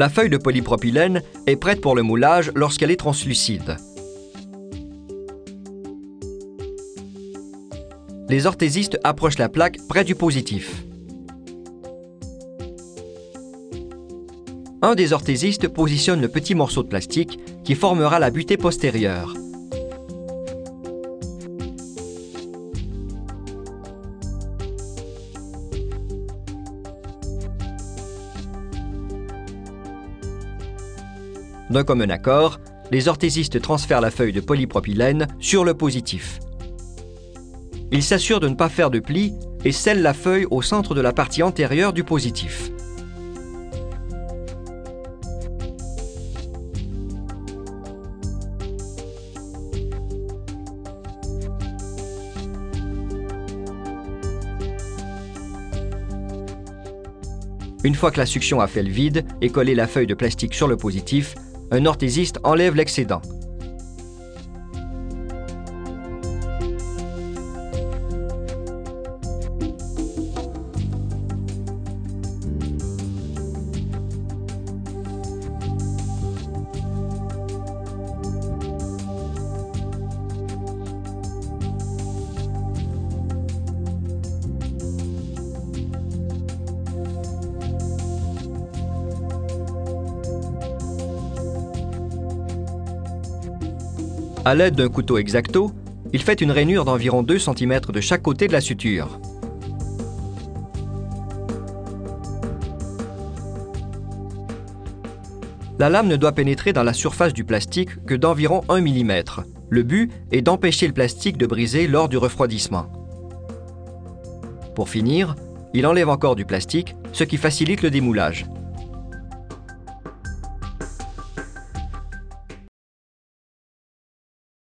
La feuille de polypropylène est prête pour le moulage lorsqu'elle est translucide. Les orthésistes approchent la plaque près du positif. Un des orthésistes positionne le petit morceau de plastique qui formera la butée postérieure. D'un commun accord, les orthésistes transfèrent la feuille de polypropylène sur le positif. Ils s'assurent de ne pas faire de plis et scellent la feuille au centre de la partie antérieure du positif. Une fois que la succion a fait le vide et collé la feuille de plastique sur le positif, un orthésiste enlève l'excédent. À l'aide d'un couteau exacto, il fait une rainure d'environ 2 cm de chaque côté de la suture. La lame ne doit pénétrer dans la surface du plastique que d'environ 1 mm. Le but est d'empêcher le plastique de briser lors du refroidissement. Pour finir, il enlève encore du plastique, ce qui facilite le démoulage.